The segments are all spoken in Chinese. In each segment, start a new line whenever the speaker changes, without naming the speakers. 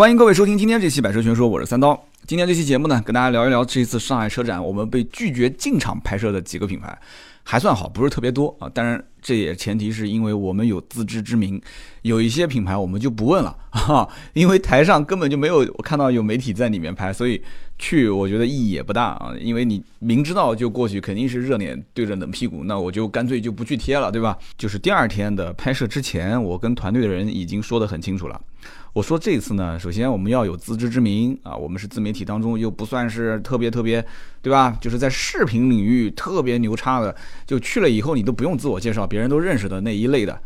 欢迎各位收听今天这期《百车全说》，我是三刀。今天这期节目呢，跟大家聊一聊这一次上海车展我们被拒绝进场拍摄的几个品牌，还算好，不是特别多啊。当然，这也前提是因为我们有自知之明，有一些品牌我们就不问了哈，因为台上根本就没有我看到有媒体在里面拍，所以去我觉得意义也不大啊。因为你明知道就过去肯定是热脸对着冷屁股，那我就干脆就不去贴了，对吧？就是第二天的拍摄之前，我跟团队的人已经说得很清楚了。我说这次呢，首先我们要有自知之明啊，我们是自媒体当中又不算是特别特别，对吧？就是在视频领域特别牛叉的，就去了以后你都不用自我介绍，别人都认识的那一类的，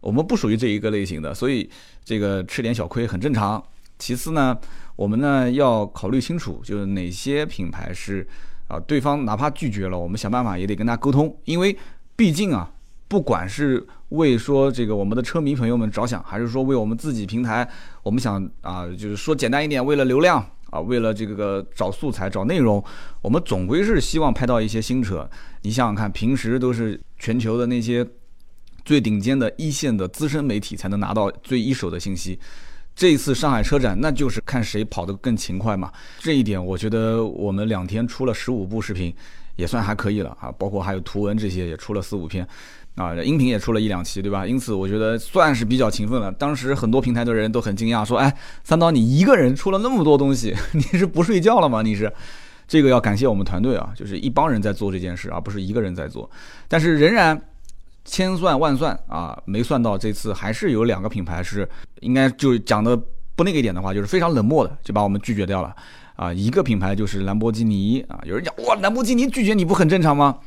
我们不属于这一个类型的，所以这个吃点小亏很正常。其次呢，我们呢要考虑清楚，就是哪些品牌是啊，对方哪怕拒绝了，我们想办法也得跟他沟通，因为毕竟啊。不管是为说这个我们的车迷朋友们着想，还是说为我们自己平台，我们想啊，就是说简单一点，为了流量啊，为了这个找素材、找内容，我们总归是希望拍到一些新车。你想想看，平时都是全球的那些最顶尖的一线的资深媒体才能拿到最一手的信息。这一次上海车展，那就是看谁跑得更勤快嘛。这一点，我觉得我们两天出了十五部视频，也算还可以了啊。包括还有图文这些，也出了四五篇。啊，音频也出了一两期，对吧？因此我觉得算是比较勤奋了。当时很多平台的人都很惊讶，说：“哎，三刀，你一个人出了那么多东西，你是不睡觉了吗？你是？”这个要感谢我们团队啊，就是一帮人在做这件事，而不是一个人在做。但是仍然千算万算啊，没算到这次还是有两个品牌是应该就讲的不那个一点的话，就是非常冷漠的就把我们拒绝掉了啊。一个品牌就是兰博基尼啊，有人讲哇，兰博基尼拒绝你不很正常吗？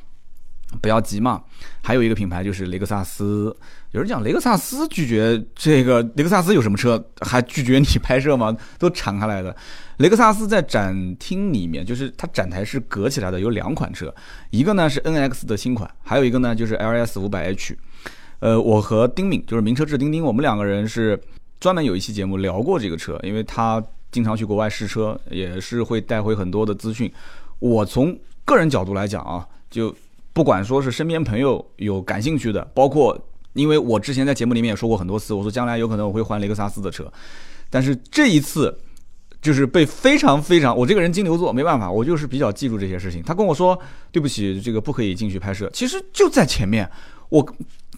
不要急嘛，还有一个品牌就是雷克萨斯。有人讲雷克萨斯拒绝这个，雷克萨斯有什么车还拒绝你拍摄吗？都敞开来的。雷克萨斯在展厅里面，就是它展台是隔起来的，有两款车，一个呢是 NX 的新款，还有一个呢就是 LS 五百 H。呃，我和丁敏就是名车志丁丁，我们两个人是专门有一期节目聊过这个车，因为他经常去国外试车，也是会带回很多的资讯。我从个人角度来讲啊，就。不管说是身边朋友有感兴趣的，包括因为我之前在节目里面也说过很多次，我说将来有可能我会换雷克萨斯的车，但是这一次就是被非常非常，我这个人金牛座没办法，我就是比较记住这些事情。他跟我说对不起，这个不可以进去拍摄，其实就在前面，我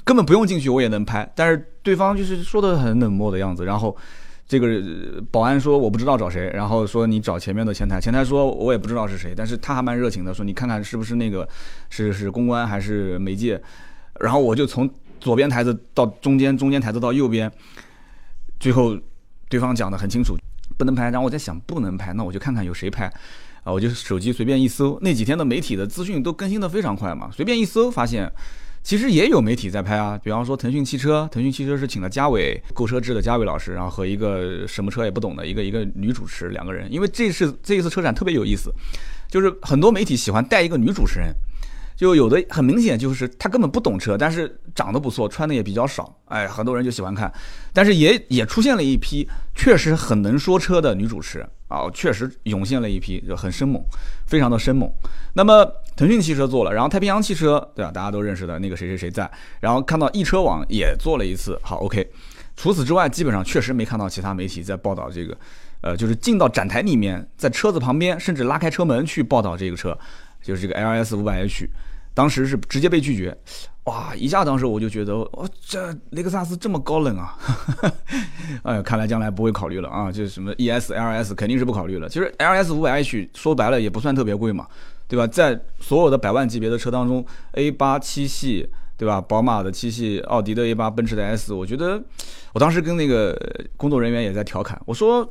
根本不用进去我也能拍，但是对方就是说的很冷漠的样子，然后。这个保安说我不知道找谁，然后说你找前面的前台，前台说我也不知道是谁，但是他还蛮热情的，说你看看是不是那个是是公关还是媒介，然后我就从左边台子到中间，中间台子到右边，最后对方讲的很清楚，不能拍，然后我在想不能拍，那我就看看有谁拍，啊，我就手机随便一搜，那几天的媒体的资讯都更新的非常快嘛，随便一搜发现。其实也有媒体在拍啊，比方说腾讯汽车，腾讯汽车是请了嘉伟购车志的嘉伟老师，然后和一个什么车也不懂的一个一个女主持两个人，因为这是这一次车展特别有意思，就是很多媒体喜欢带一个女主持人。就有的很明显就是她根本不懂车，但是长得不错，穿的也比较少，哎，很多人就喜欢看。但是也也出现了一批确实很能说车的女主持啊，确实涌现了一批就很生猛，非常的生猛。那么腾讯汽车做了，然后太平洋汽车对吧？大家都认识的那个谁谁谁在，然后看到易车网也做了一次，好 OK。除此之外，基本上确实没看到其他媒体在报道这个，呃，就是进到展台里面，在车子旁边，甚至拉开车门去报道这个车，就是这个 LS 五百 H。当时是直接被拒绝，哇！一下当时我就觉得，哦，这雷克萨斯这么高冷啊！哎，看来将来不会考虑了啊，就是什么 ES、LS 肯定是不考虑了。其实 LS 五百 H 说白了也不算特别贵嘛，对吧？在所有的百万级别的车当中，A 八七系，对吧？宝马的七系，奥迪的 A 八，奔驰的 S，我觉得，我当时跟那个工作人员也在调侃，我说。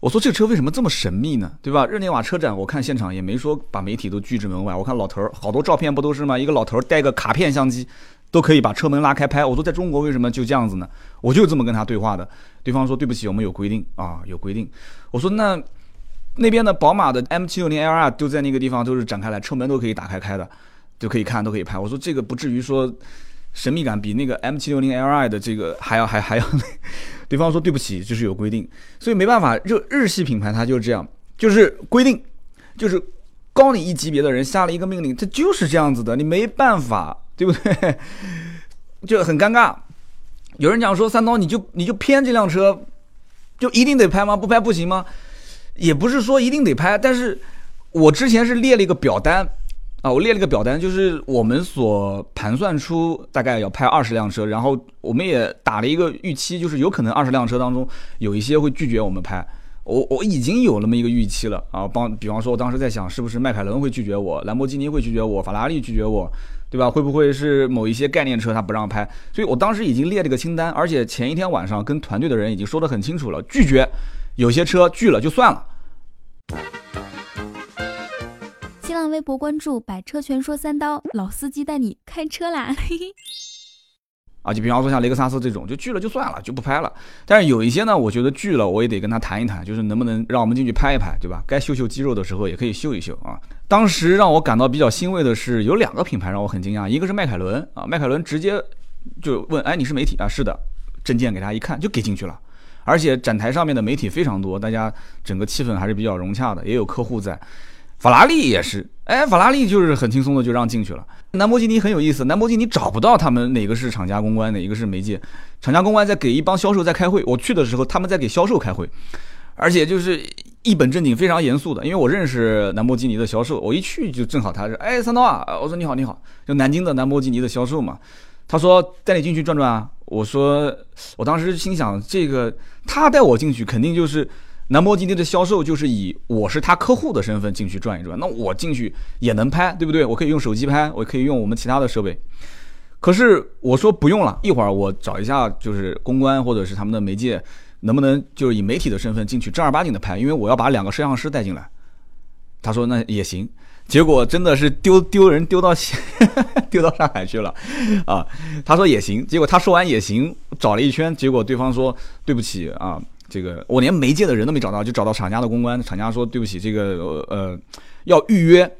我说这个车为什么这么神秘呢？对吧？日内瓦车展，我看现场也没说把媒体都拒之门外。我看老头儿好多照片不都是吗？一个老头儿带个卡片相机，都可以把车门拉开拍。我说在中国为什么就这样子呢？我就这么跟他对话的。对方说对不起，我们有规定啊，有规定。我说那那边的宝马的 M760L R 就在那个地方都是展开来，车门都可以打开开的，就可以看都可以拍。我说这个不至于说。神秘感比那个 M760Li 的这个还要还还要，对方说对不起，就是有规定，所以没办法，就日系品牌它就是这样，就是规定，就是高你一级别的人下了一个命令，它就是这样子的，你没办法，对不对？就很尴尬。有人讲说三刀，你就你就偏这辆车，就一定得拍吗？不拍不行吗？也不是说一定得拍，但是我之前是列了一个表单啊，我列了个表单，就是我们所盘算出大概要拍二十辆车，然后我们也打了一个预期，就是有可能二十辆车当中有一些会拒绝我们拍。我我已经有那么一个预期了啊，帮比方说，我当时在想，是不是迈凯伦会拒绝我，兰博基尼会拒绝我，法拉利拒绝我，对吧？会不会是某一些概念车他不让拍？所以我当时已经列了个清单，而且前一天晚上跟团队的人已经说得很清楚了，拒绝有些车拒了就算了。
微博关注“百车全说三刀”，老司机带你开车啦！
啊，就比方说像雷克萨斯这种，就拒了就算了，就不拍了。但是有一些呢，我觉得拒了，我也得跟他谈一谈，就是能不能让我们进去拍一拍，对吧？该秀秀肌肉的时候也可以秀一秀啊。当时让我感到比较欣慰的是，有两个品牌让我很惊讶，一个是迈凯伦啊，迈凯伦直接就问，哎，你是媒体啊？是的，证件给他一看就给进去了，而且展台上面的媒体非常多，大家整个气氛还是比较融洽的，也有客户在。法拉利也是，哎，法拉利就是很轻松的就让进去了。兰博基尼很有意思，兰博基尼找不到他们哪个是厂家公关，哪个是媒介。厂家公关在给一帮销售在开会，我去的时候他们在给销售开会，而且就是一本正经、非常严肃的。因为我认识兰博基尼的销售，我一去就正好他是，哎，三刀啊，我说你好你好，就南京的兰博基尼的销售嘛。他说带你进去转转啊，我说我当时心想这个他带我进去肯定就是。兰博基尼的销售就是以我是他客户的身份进去转一转，那我进去也能拍，对不对？我可以用手机拍，我可以用我们其他的设备。可是我说不用了，一会儿我找一下，就是公关或者是他们的媒介，能不能就是以媒体的身份进去正儿八经的拍？因为我要把两个摄像师带进来。他说那也行，结果真的是丢丢人丢到 丢到上海去了啊！他说也行，结果他说完也行，找了一圈，结果对方说对不起啊。这个我连媒介的人都没找到，就找到厂家的公关。厂家说：“对不起，这个呃要预约，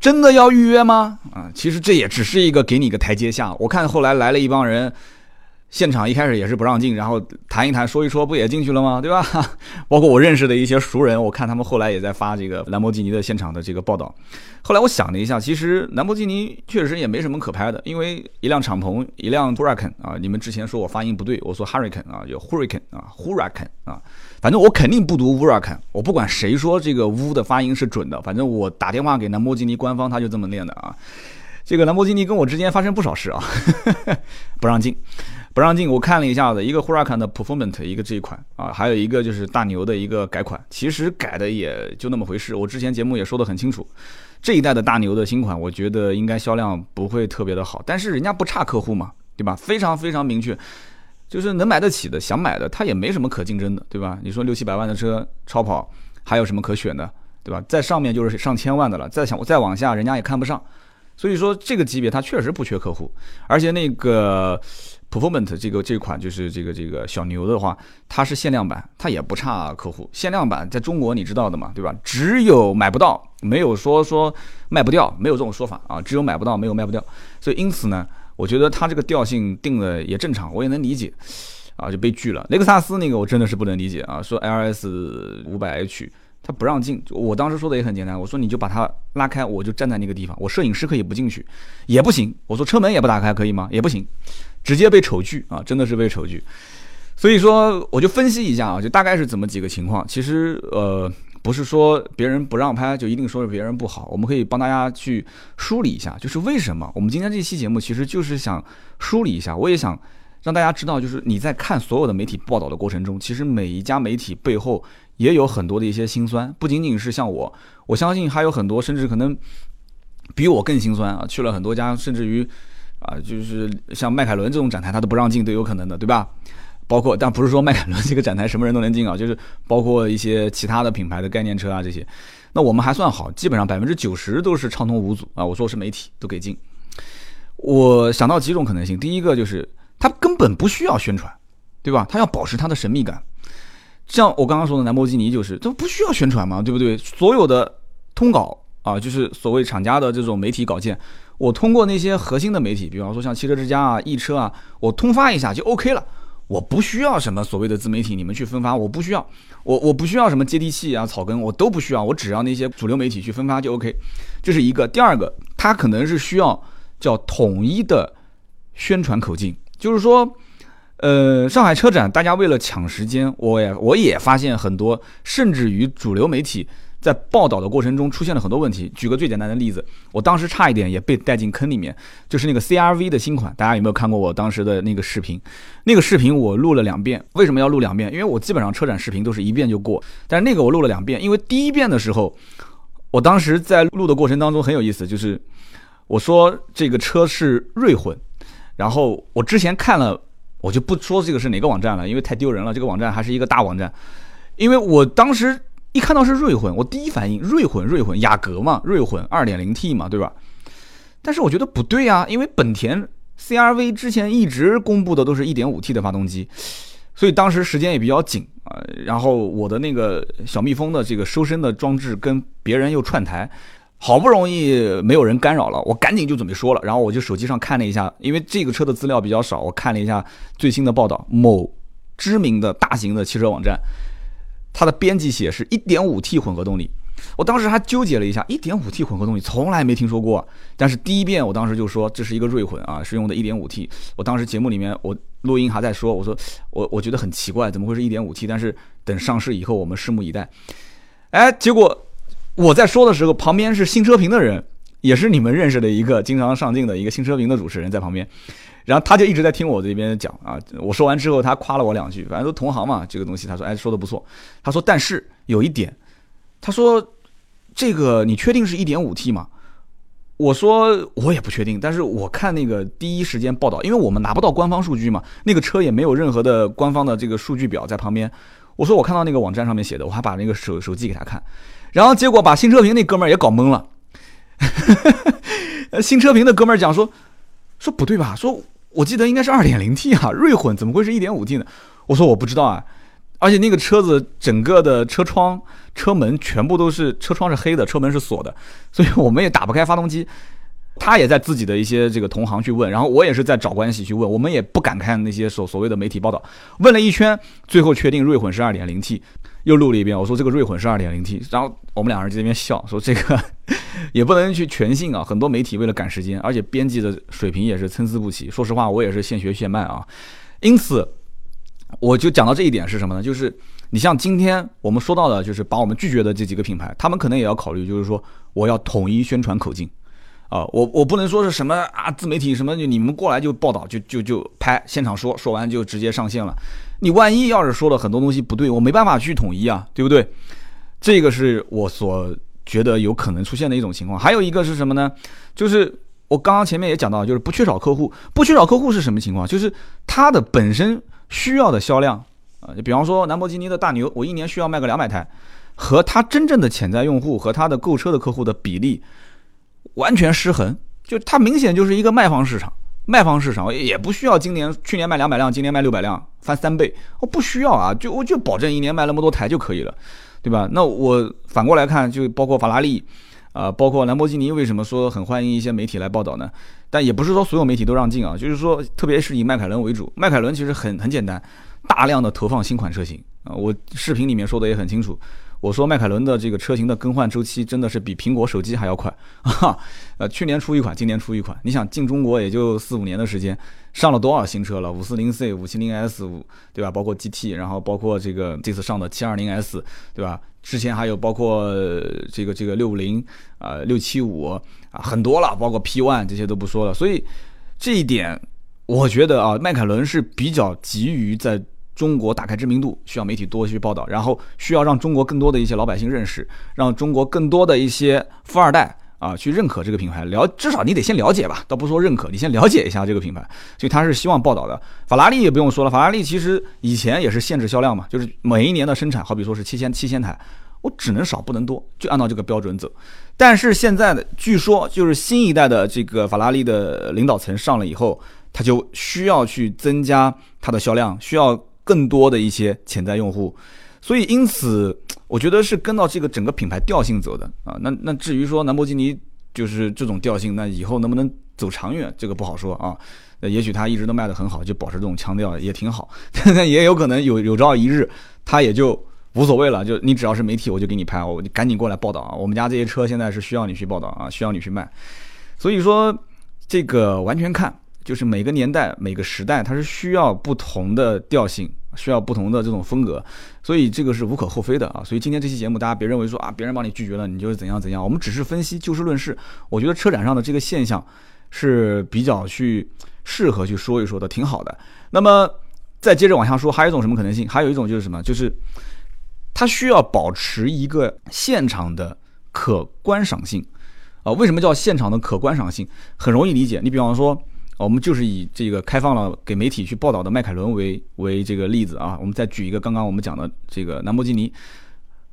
真的要预约吗？”啊，其实这也只是一个给你一个台阶下。我看后来来了一帮人。现场一开始也是不让进，然后谈一谈说一说，不也进去了吗？对吧？包括我认识的一些熟人，我看他们后来也在发这个 兰博基尼的现场的这个报道。后来我想了一下，其实兰博基尼确实也没什么可拍的，因为一辆敞篷，一辆 Huracan 啊，你们之前说我发音不对，我说 Hurricane 啊，有 Hurricane 啊，Huracan 啊，反正我肯定不读 Huracan，我不管谁说这个乌的发音是准的，反正我打电话给兰博基尼官方，他就这么念的啊。这个兰博基尼跟我之间发生不少事啊，不让进。不让进，我看了一下子，一个 Huracan 的 Performance 一个这一款啊，还有一个就是大牛的一个改款，其实改的也就那么回事。我之前节目也说得很清楚，这一代的大牛的新款，我觉得应该销量不会特别的好，但是人家不差客户嘛，对吧？非常非常明确，就是能买得起的、想买的，他也没什么可竞争的，对吧？你说六七百万的车超跑，还有什么可选的，对吧？在上面就是上千万的了，再想再往下，人家也看不上。所以说这个级别它确实不缺客户，而且那个。Performance 这个这款就是这个这个小牛的话，它是限量版，它也不差客户。限量版在中国你知道的嘛，对吧？只有买不到，没有说说卖不掉，没有这种说法啊。只有买不到，没有卖不掉。所以因此呢，我觉得它这个调性定的也正常，我也能理解啊，就被拒了。雷克萨斯那个我真的是不能理解啊，说 LS 五百 H 它不让进，我当时说的也很简单，我说你就把它拉开，我就站在那个地方，我摄影师可以不进去，也不行。我说车门也不打开可以吗？也不行。直接被丑拒啊，真的是被丑拒。所以说，我就分析一下啊，就大概是怎么几个情况。其实，呃，不是说别人不让拍就一定说是别人不好。我们可以帮大家去梳理一下，就是为什么我们今天这期节目其实就是想梳理一下。我也想让大家知道，就是你在看所有的媒体报道的过程中，其实每一家媒体背后也有很多的一些辛酸，不仅仅是像我，我相信还有很多，甚至可能比我更心酸啊，去了很多家，甚至于。啊，就是像迈凯伦这种展台，他都不让进都有可能的，对吧？包括，但不是说迈凯伦这个展台什么人都能进啊，就是包括一些其他的品牌的概念车啊这些。那我们还算好，基本上百分之九十都是畅通无阻啊。我说是媒体都给进。我想到几种可能性，第一个就是他根本不需要宣传，对吧？他要保持他的神秘感。像我刚刚说的兰博基尼就是，这不需要宣传嘛，对不对？所有的通稿啊，就是所谓厂家的这种媒体稿件。我通过那些核心的媒体，比方说像汽车之家啊、易车啊，我通发一下就 OK 了。我不需要什么所谓的自媒体，你们去分发，我不需要。我我不需要什么接地气啊、草根，我都不需要。我只要那些主流媒体去分发就 OK。这是一个。第二个，它可能是需要叫统一的宣传口径，就是说，呃，上海车展，大家为了抢时间，我也我也发现很多，甚至于主流媒体在报道的过程中出现了很多问题。举个最简单的例子，我当时差一点也被带进坑里面，就是那个 CRV 的新款，大家有没有看过我当时的那个视频？那个视频我录了两遍，为什么要录两遍？因为我基本上车展视频都是一遍就过，但是那个我录了两遍，因为第一遍的时候，我当时在录的过程当中很有意思，就是我说这个车是锐混，然后我之前看了。我就不说这个是哪个网站了，因为太丢人了。这个网站还是一个大网站，因为我当时一看到是锐混，我第一反应锐混锐混雅阁嘛，锐混二点零 T 嘛，对吧？但是我觉得不对啊，因为本田 CRV 之前一直公布的都是一点五 T 的发动机，所以当时时间也比较紧啊。然后我的那个小蜜蜂的这个收声的装置跟别人又串台。好不容易没有人干扰了，我赶紧就准备说了。然后我就手机上看了一下，因为这个车的资料比较少，我看了一下最新的报道。某知名的大型的汽车网站，它的编辑写是 1.5T 混合动力。我当时还纠结了一下，1.5T 混合动力从来没听说过。但是第一遍我当时就说这是一个锐混啊，是用的 1.5T。我当时节目里面我录音还在说，我说我我觉得很奇怪，怎么会是一点五 T？但是等上市以后我们拭目以待。哎，结果。我在说的时候，旁边是新车评的人，也是你们认识的一个经常上镜的一个新车评的主持人，在旁边，然后他就一直在听我这边讲啊。我说完之后，他夸了我两句，反正都同行嘛，这个东西他说，哎，说的不错。他说，但是有一点，他说这个你确定是一点五 T 吗？我说我也不确定，但是我看那个第一时间报道，因为我们拿不到官方数据嘛，那个车也没有任何的官方的这个数据表在旁边。我说我看到那个网站上面写的，我还把那个手手机给他看。然后结果把新车评那哥们儿也搞懵了，新车评的哥们儿讲说说不对吧？说我记得应该是二点零 T 啊，锐混怎么会是一点五 T 呢？我说我不知道啊，而且那个车子整个的车窗、车门全部都是车窗是黑的，车门是锁的，所以我们也打不开发动机。他也在自己的一些这个同行去问，然后我也是在找关系去问，我们也不敢看那些所所谓的媒体报道，问了一圈，最后确定锐混是二点零 T。又录了一遍，我说这个锐混是二点零 T，然后我们两人在那边笑，说这个也不能去全信啊。很多媒体为了赶时间，而且编辑的水平也是参差不齐。说实话，我也是现学现卖啊。因此，我就讲到这一点是什么呢？就是你像今天我们说到的，就是把我们拒绝的这几个品牌，他们可能也要考虑，就是说我要统一宣传口径啊。我我不能说是什么啊，自媒体什么，你们过来就报道，就就就拍现场说，说完就直接上线了。你万一要是说了很多东西不对，我没办法去统一啊，对不对？这个是我所觉得有可能出现的一种情况。还有一个是什么呢？就是我刚刚前面也讲到，就是不缺少客户，不缺少客户是什么情况？就是它的本身需要的销量啊，就比方说兰博基尼的大牛，我一年需要卖个两百台，和它真正的潜在用户和它的购车的客户的比例完全失衡，就它明显就是一个卖方市场。卖方市场也不需要今年去年卖两百辆，今年卖六百辆，翻三倍，我不需要啊，就我就保证一年卖那么多台就可以了，对吧？那我反过来看，就包括法拉利，啊，包括兰博基尼，为什么说很欢迎一些媒体来报道呢？但也不是说所有媒体都让进啊，就是说，特别是以迈凯伦为主，迈凯伦其实很很简单，大量的投放新款车型啊，我视频里面说的也很清楚。我说迈凯伦的这个车型的更换周期真的是比苹果手机还要快 啊！呃，去年出一款，今年出一款，你想进中国也就四五年的时间，上了多少新车了？五四零 C、五七零 S 五，对吧？包括 GT，然后包括这个这次上的七二零 S，对吧？之前还有包括这个这个六五零啊、六七五啊，很多了，包括 P One 这些都不说了。所以这一点，我觉得啊，迈凯伦是比较急于在。中国打开知名度需要媒体多去报道，然后需要让中国更多的一些老百姓认识，让中国更多的一些富二代啊去认可这个品牌，了至少你得先了解吧，倒不说认可，你先了解一下这个品牌，所以他是希望报道的。法拉利也不用说了，法拉利其实以前也是限制销量嘛，就是每一年的生产，好比说是七千七千台，我只能少不能多，就按照这个标准走。但是现在的据说就是新一代的这个法拉利的领导层上了以后，他就需要去增加它的销量，需要。更多的一些潜在用户，所以因此，我觉得是跟到这个整个品牌调性走的啊。那那至于说兰博基尼就是这种调性，那以后能不能走长远，这个不好说啊。那也许它一直都卖得很好，就保持这种腔调也挺好。但也有可能有有朝一日，它也就无所谓了。就你只要是媒体，我就给你拍，我你赶紧过来报道啊。我们家这些车现在是需要你去报道啊，需要你去卖。所以说，这个完全看。就是每个年代、每个时代，它是需要不同的调性，需要不同的这种风格，所以这个是无可厚非的啊。所以今天这期节目，大家别认为说啊，别人帮你拒绝了，你就是怎样怎样。我们只是分析，就事论事。我觉得车展上的这个现象是比较去适合去说一说的，挺好的。那么再接着往下说，还有一种什么可能性？还有一种就是什么？就是它需要保持一个现场的可观赏性。啊，为什么叫现场的可观赏性？很容易理解。你比方说，我们就是以这个开放了给媒体去报道的迈凯伦为为这个例子啊。我们再举一个刚刚我们讲的这个兰博基尼，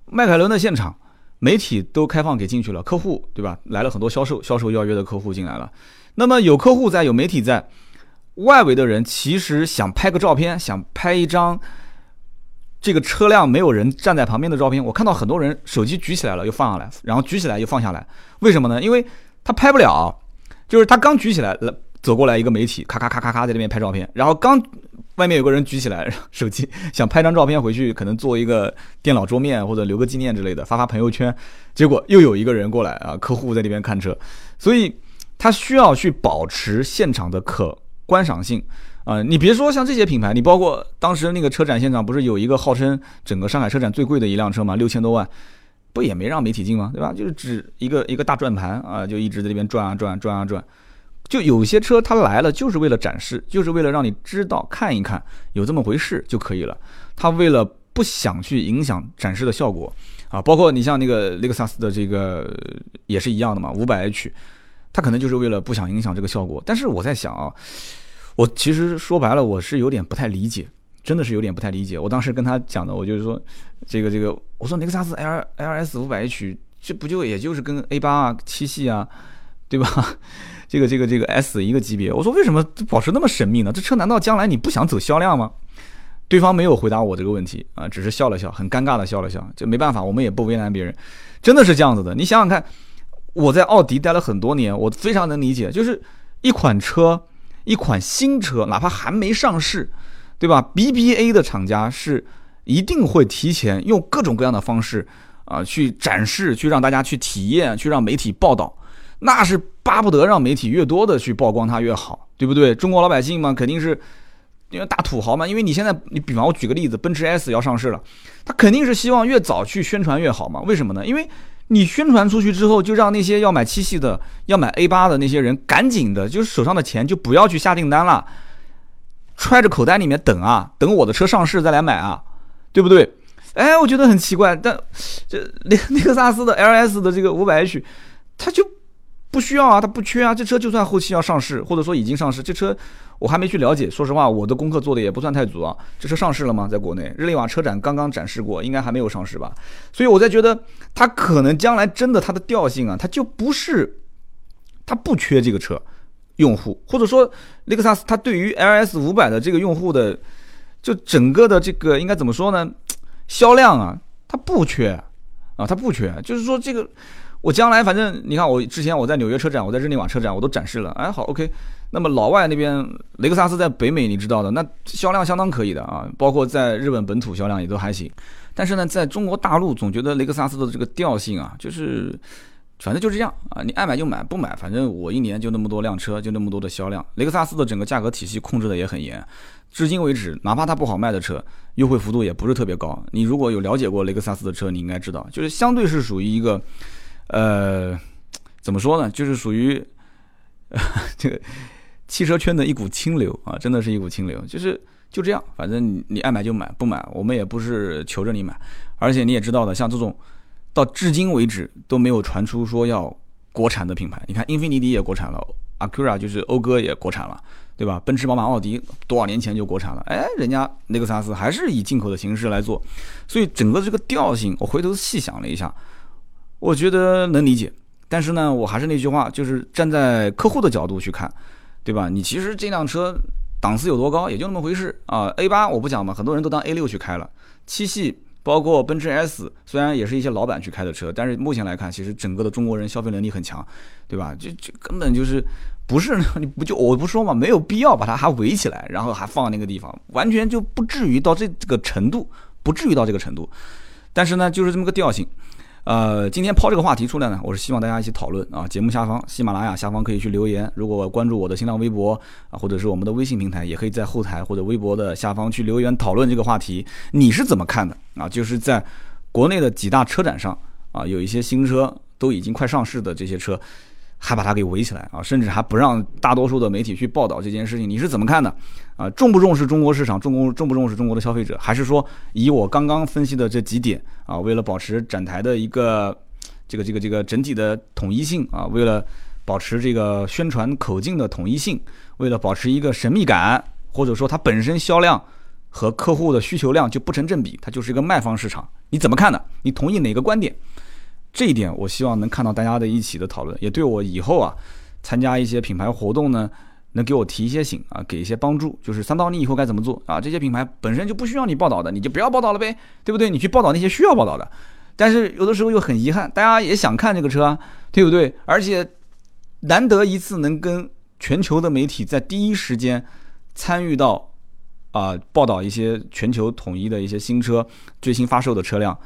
迈凯伦的现场，媒体都开放给进去了，客户对吧？来了很多销售销售邀约的客户进来了。那么有客户在，有媒体在，外围的人其实想拍个照片，想拍一张。这个车辆没有人站在旁边的照片，我看到很多人手机举起来了又放下来，然后举起来又放下来，为什么呢？因为他拍不了，就是他刚举起来了，走过来一个媒体，咔咔咔咔咔在那边拍照片，然后刚外面有个人举起来手机想拍张照片回去，可能做一个电脑桌面或者留个纪念之类的，发发朋友圈，结果又有一个人过来啊，客户在那边看车，所以他需要去保持现场的可观赏性。啊，你别说像这些品牌，你包括当时那个车展现场，不是有一个号称整个上海车展最贵的一辆车吗？六千多万，不也没让媒体进吗？对吧？就是指一个一个大转盘啊，就一直在那边转啊转，转啊转。就有些车它来了就是为了展示，就是为了让你知道看一看有这么回事就可以了。它为了不想去影响展示的效果啊，包括你像那个雷克萨斯的这个也是一样的嘛，五百 H，它可能就是为了不想影响这个效果。但是我在想啊。我其实说白了，我是有点不太理解，真的是有点不太理解。我当时跟他讲的，我就是说，这个这个，我说雷克萨斯 L L S 五百 H，这不就也就是跟 A 八啊、七系啊，对吧？这个这个这个 S 一个级别。我说为什么保持那么神秘呢？这车难道将来你不想走销量吗？对方没有回答我这个问题啊，只是笑了笑，很尴尬的笑了笑。就没办法，我们也不为难别人，真的是这样子的。你想想看，我在奥迪待了很多年，我非常能理解，就是一款车。一款新车，哪怕还没上市，对吧？BBA 的厂家是一定会提前用各种各样的方式啊去展示，去让大家去体验，去让媒体报道，那是巴不得让媒体越多的去曝光它越好，对不对？中国老百姓嘛，肯定是因为大土豪嘛，因为你现在，你比方我举个例子，奔驰 S 要上市了，他肯定是希望越早去宣传越好嘛？为什么呢？因为你宣传出去之后，就让那些要买七系的、要买 A 八的那些人赶紧的，就是手上的钱就不要去下订单了，揣着口袋里面等啊，等我的车上市再来买啊，对不对？哎，我觉得很奇怪，但这雷雷克萨斯的 LS 的这个五百 H，它就。不需要啊，它不缺啊。这车就算后期要上市，或者说已经上市，这车我还没去了解。说实话，我的功课做的也不算太足啊。这车上市了吗？在国内，日内瓦车展刚刚展示过，应该还没有上市吧。所以我在觉得，它可能将来真的它的调性啊，它就不是，它不缺这个车用户，或者说雷克萨斯它对于 LS 五百的这个用户的，就整个的这个应该怎么说呢？销量啊，它不缺啊，它不缺，就是说这个。我将来反正你看，我之前我在纽约车展，我在日内瓦车展，我都展示了。哎，好，OK。那么老外那边雷克萨斯在北美，你知道的，那销量相当可以的啊，包括在日本本土销量也都还行。但是呢，在中国大陆，总觉得雷克萨斯的这个调性啊，就是反正就是这样啊，你爱买就买，不买反正我一年就那么多辆车，就那么多的销量。雷克萨斯的整个价格体系控制的也很严，至今为止，哪怕它不好卖的车，优惠幅度也不是特别高。你如果有了解过雷克萨斯的车，你应该知道，就是相对是属于一个。呃，怎么说呢？就是属于 这个汽车圈的一股清流啊，真的是一股清流。就是就这样，反正你你爱买就买，不买我们也不是求着你买。而且你也知道的，像这种到至今为止都没有传出说要国产的品牌。你看英菲尼迪也国产了，Acura 就是讴歌也国产了，对吧？奔驰、宝马、奥迪多少年前就国产了，哎，人家雷克萨斯还是以进口的形式来做。所以整个这个调性，我回头细想了一下。我觉得能理解，但是呢，我还是那句话，就是站在客户的角度去看，对吧？你其实这辆车档次有多高，也就那么回事啊。A 八我不讲嘛，很多人都当 A 六去开了。七系包括奔驰 S，虽然也是一些老板去开的车，但是目前来看，其实整个的中国人消费能力很强，对吧？就就根本就是不是 你不就我不说嘛，没有必要把它还围起来，然后还放那个地方，完全就不至于到这个程度，不至于到这个程度。但是呢，就是这么个调性。呃，今天抛这个话题出来呢，我是希望大家一起讨论啊。节目下方，喜马拉雅下方可以去留言。如果关注我的新浪微博啊，或者是我们的微信平台，也可以在后台或者微博的下方去留言讨论这个话题。你是怎么看的啊？就是在国内的几大车展上啊，有一些新车都已经快上市的这些车。还把它给围起来啊，甚至还不让大多数的媒体去报道这件事情，你是怎么看的？啊，重不重视中国市场？重重不重视中国的消费者？还是说以我刚刚分析的这几点啊，为了保持展台的一个这个这个这个整体的统一性啊，为了保持这个宣传口径的统一性，为了保持一个神秘感，或者说它本身销量和客户的需求量就不成正比，它就是一个卖方市场？你怎么看的？你同意哪个观点？这一点我希望能看到大家的一起的讨论，也对我以后啊参加一些品牌活动呢，能给我提一些醒啊，给一些帮助。就是三刀，你以后该怎么做啊？这些品牌本身就不需要你报道的，你就不要报道了呗，对不对？你去报道那些需要报道的。但是有的时候又很遗憾，大家也想看这个车啊，对不对？而且难得一次能跟全球的媒体在第一时间参与到啊报道一些全球统一的一些新车最新发售的车辆。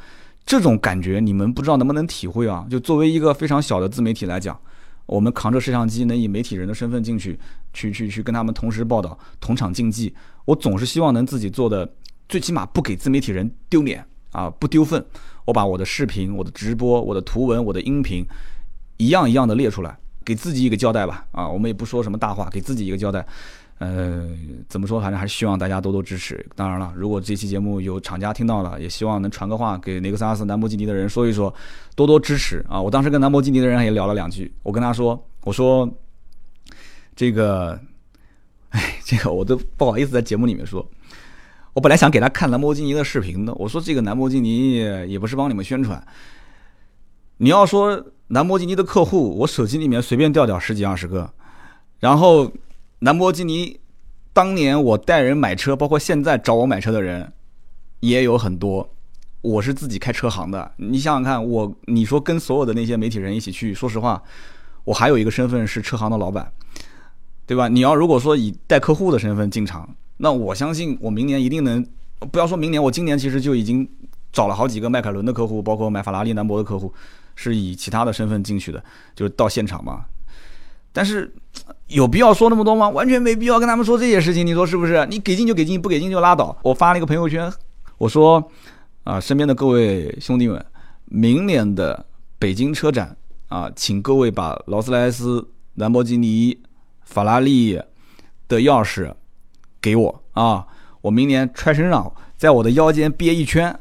这种感觉你们不知道能不能体会啊？就作为一个非常小的自媒体来讲，我们扛着摄像机，能以媒体人的身份进去，去去去跟他们同时报道，同场竞技。我总是希望能自己做的，最起码不给自媒体人丢脸啊，不丢份。我把我的视频、我的直播、我的图文、我的音频，一样一样的列出来，给自己一个交代吧。啊，我们也不说什么大话，给自己一个交代。呃，怎么说？反正还是希望大家多多支持。当然了，如果这期节目有厂家听到了，也希望能传个话给雷克萨斯、兰博基尼的人说一说，多多支持啊！我当时跟兰博基尼的人也聊了两句，我跟他说：“我说这个，哎，这个我都不好意思在节目里面说。我本来想给他看兰博基尼的视频的，我说这个兰博基尼也不是帮你们宣传。你要说兰博基尼的客户，我手机里面随便调调十几二十个，然后。”兰博基尼，当年我带人买车，包括现在找我买车的人，也有很多。我是自己开车行的，你想想看，我你说跟所有的那些媒体人一起去，说实话，我还有一个身份是车行的老板，对吧？你要如果说以带客户的身份进场，那我相信我明年一定能，不要说明年，我今年其实就已经找了好几个迈凯伦的客户，包括买法拉利、兰博的客户，是以其他的身份进去的，就是到现场嘛。但是有必要说那么多吗？完全没必要跟他们说这些事情，你说是不是？你给劲就给劲，不给劲就拉倒。我发了一个朋友圈，我说啊，身边的各位兄弟们，明年的北京车展啊，请各位把劳斯莱斯、兰博基尼、法拉利的钥匙给我啊，我明年揣身上，在我的腰间憋一圈。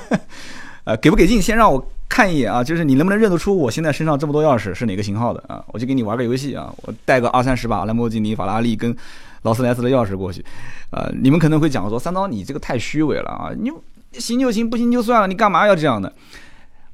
呃，给不给劲？先让我。看一眼啊，就是你能不能认得出我现在身上这么多钥匙是哪个型号的啊？我就给你玩个游戏啊，我带个二三十把兰博基尼、法拉利跟劳斯莱斯的钥匙过去，呃，你们可能会讲说三刀你这个太虚伪了啊，你行就行，不行就算了，你干嘛要这样的？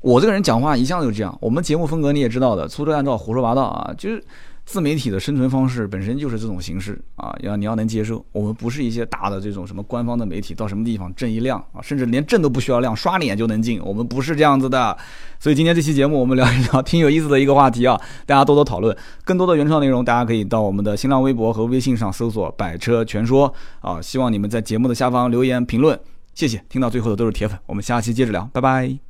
我这个人讲话一向就这样，我们节目风格你也知道的，粗制滥造、胡说八道啊，就是。自媒体的生存方式本身就是这种形式啊，要你要能接受。我们不是一些大的这种什么官方的媒体，到什么地方证一亮啊，甚至连证都不需要亮，刷脸就能进。我们不是这样子的。所以今天这期节目我们聊一聊挺有意思的一个话题啊，大家多多讨论。更多的原创内容，大家可以到我们的新浪微博和微信上搜索“百车全说”啊。希望你们在节目的下方留言评论，谢谢。听到最后的都是铁粉，我们下期接着聊，拜拜。